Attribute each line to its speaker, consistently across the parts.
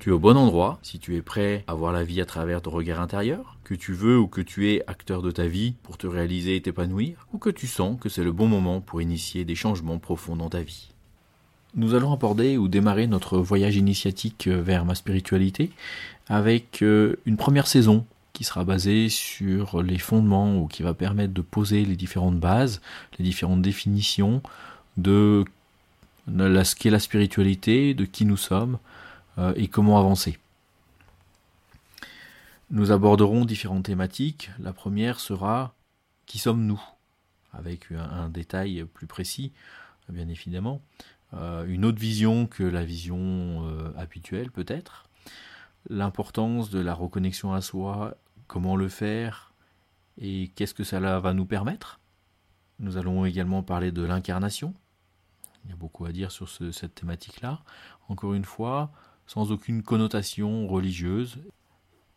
Speaker 1: Tu es au bon endroit si tu es prêt à voir la vie à travers ton regard intérieur, que tu veux ou que tu es acteur de ta vie pour te réaliser et t'épanouir, ou que tu sens que c'est le bon moment pour initier des changements profonds dans ta vie. Nous allons aborder ou démarrer notre voyage initiatique vers ma spiritualité avec euh, une première saison qui sera basée sur les fondements ou qui va permettre de poser les différentes bases, les différentes définitions de ce qu'est la spiritualité, de qui nous sommes, euh, et comment avancer. Nous aborderons différentes thématiques. La première sera qui sommes-nous? Avec un, détail plus précis, bien évidemment. Euh, une autre vision que la vision euh, habituelle peut-être. L'importance de la reconnexion à soi, comment le faire et qu'est-ce que cela va nous permettre. Nous allons également parler de l'incarnation. Il y a beaucoup à dire sur cette thématique-là. Encore une fois, sans aucune connotation religieuse.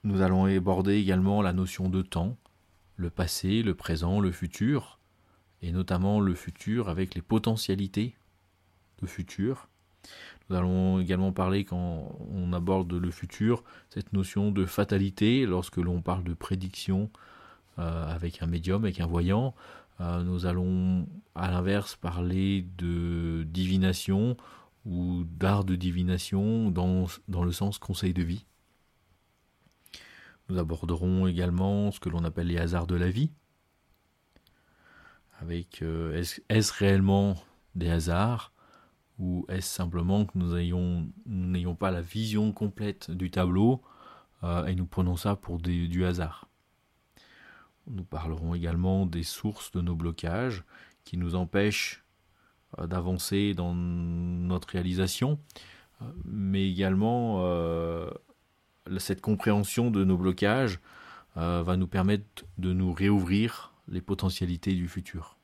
Speaker 1: Nous allons aborder également la notion de temps, le passé, le présent, le futur, et notamment le futur avec les potentialités de futur. Nous allons également parler, quand on aborde le futur, cette notion de fatalité, lorsque l'on parle de prédiction euh, avec un médium, avec un voyant. Euh, nous allons à l'inverse parler de divination ou d'art de divination dans, le sens conseil de vie. Nous aborderons également ce que l'on appelle les hasards de la vie. Avec euh, est-ce réellement des hasards ou est-ce simplement que nous n'ayons pas la vision complète du tableau euh, et nous prenons ça pour du hasard? Nous parlerons également des sources de nos blocages qui nous empêchent euh, d'avancer dans notre réalisation, euh, mais également euh, cette compréhension de nos blocages va nous permettre de nous réouvrir les potentialités du futur.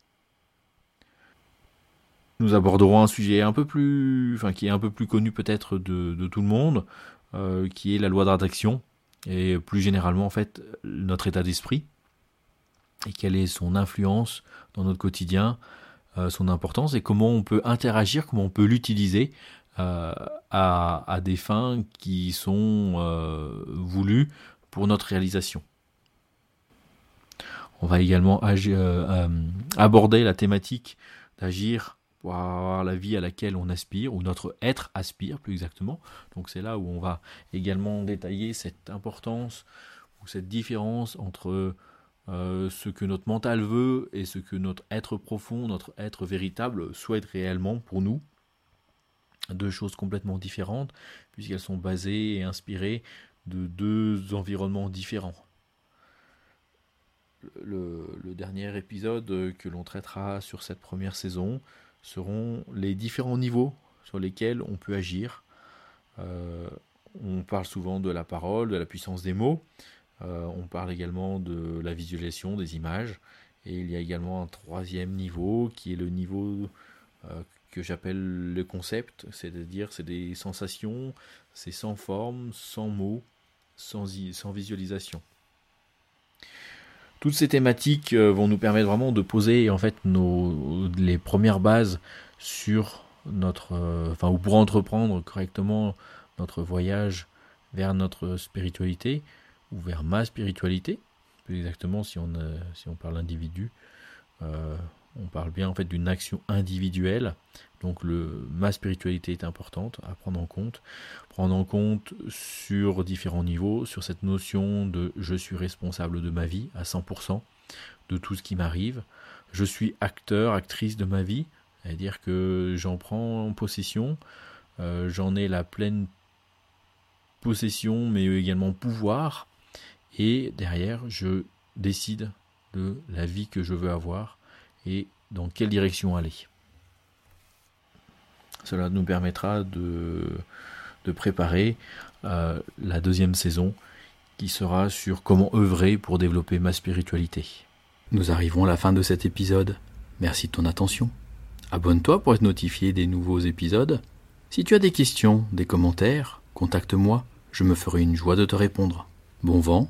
Speaker 1: Nous aborderons un sujet un peu plus, qui est un peu plus connu peut-être de, tout le monde, qui est la loi d'attraction et plus généralement en fait notre état d'esprit et quelle est son influence dans notre quotidien, son importance et comment on peut interagir, comment on peut l'utiliser euh, à, des fins qui sont euh, voulues pour notre réalisation. On va également aborder la thématique d'agir pour avoir la vie à laquelle on aspire, ou notre être aspire plus exactement. Donc c'est là où on va également détailler cette importance ou cette différence entre euh, ce que notre mental veut et ce que notre être profond, notre être véritable souhaite réellement pour nous. Deux choses complètement différentes, puisqu'elles sont basées et inspirées de deux environnements différents. Le, dernier épisode que l'on traitera sur cette première saison seront les différents niveaux sur lesquels on peut agir. Euh, on parle souvent de la parole, de la puissance des mots. Euh, on parle également de la visualisation des images. Et il y a également un troisième niveau qui est le niveau euh, que j'appelle le concept, c'est-à-dire c'est des sensations, c'est sans forme, sans mots, sans, sans visualisation. Toutes ces thématiques euh, vont nous permettre vraiment de poser en fait nos, les premières bases sur notre, enfin, ou pour entreprendre correctement notre voyage vers notre spiritualité, ou vers ma spiritualité. Plus exactement, si on, euh, si on parle d'individu, euh, on parle bien en fait d'une action individuelle. Donc le, ma spiritualité est importante à prendre en compte. Prendre en compte sur différents niveaux, sur cette notion de je suis responsable de ma vie à 100%, de tout ce qui m'arrive. Je suis acteur, actrice de ma vie, c'est-à-dire que j'en prends en possession, euh, j'en ai la pleine possession, mais également pouvoir, et derrière, je décide de la vie que je veux avoir et dans quelle direction aller. Cela nous permettra de, de préparer euh, la deuxième saison qui sera sur comment œuvrer pour développer ma spiritualité. Nous arrivons à la fin de cet épisode. Merci de ton attention. Abonne-toi pour être notifié des nouveaux épisodes. Si tu as des questions, des commentaires, contacte-moi, je me ferai une joie de te répondre. Bon vent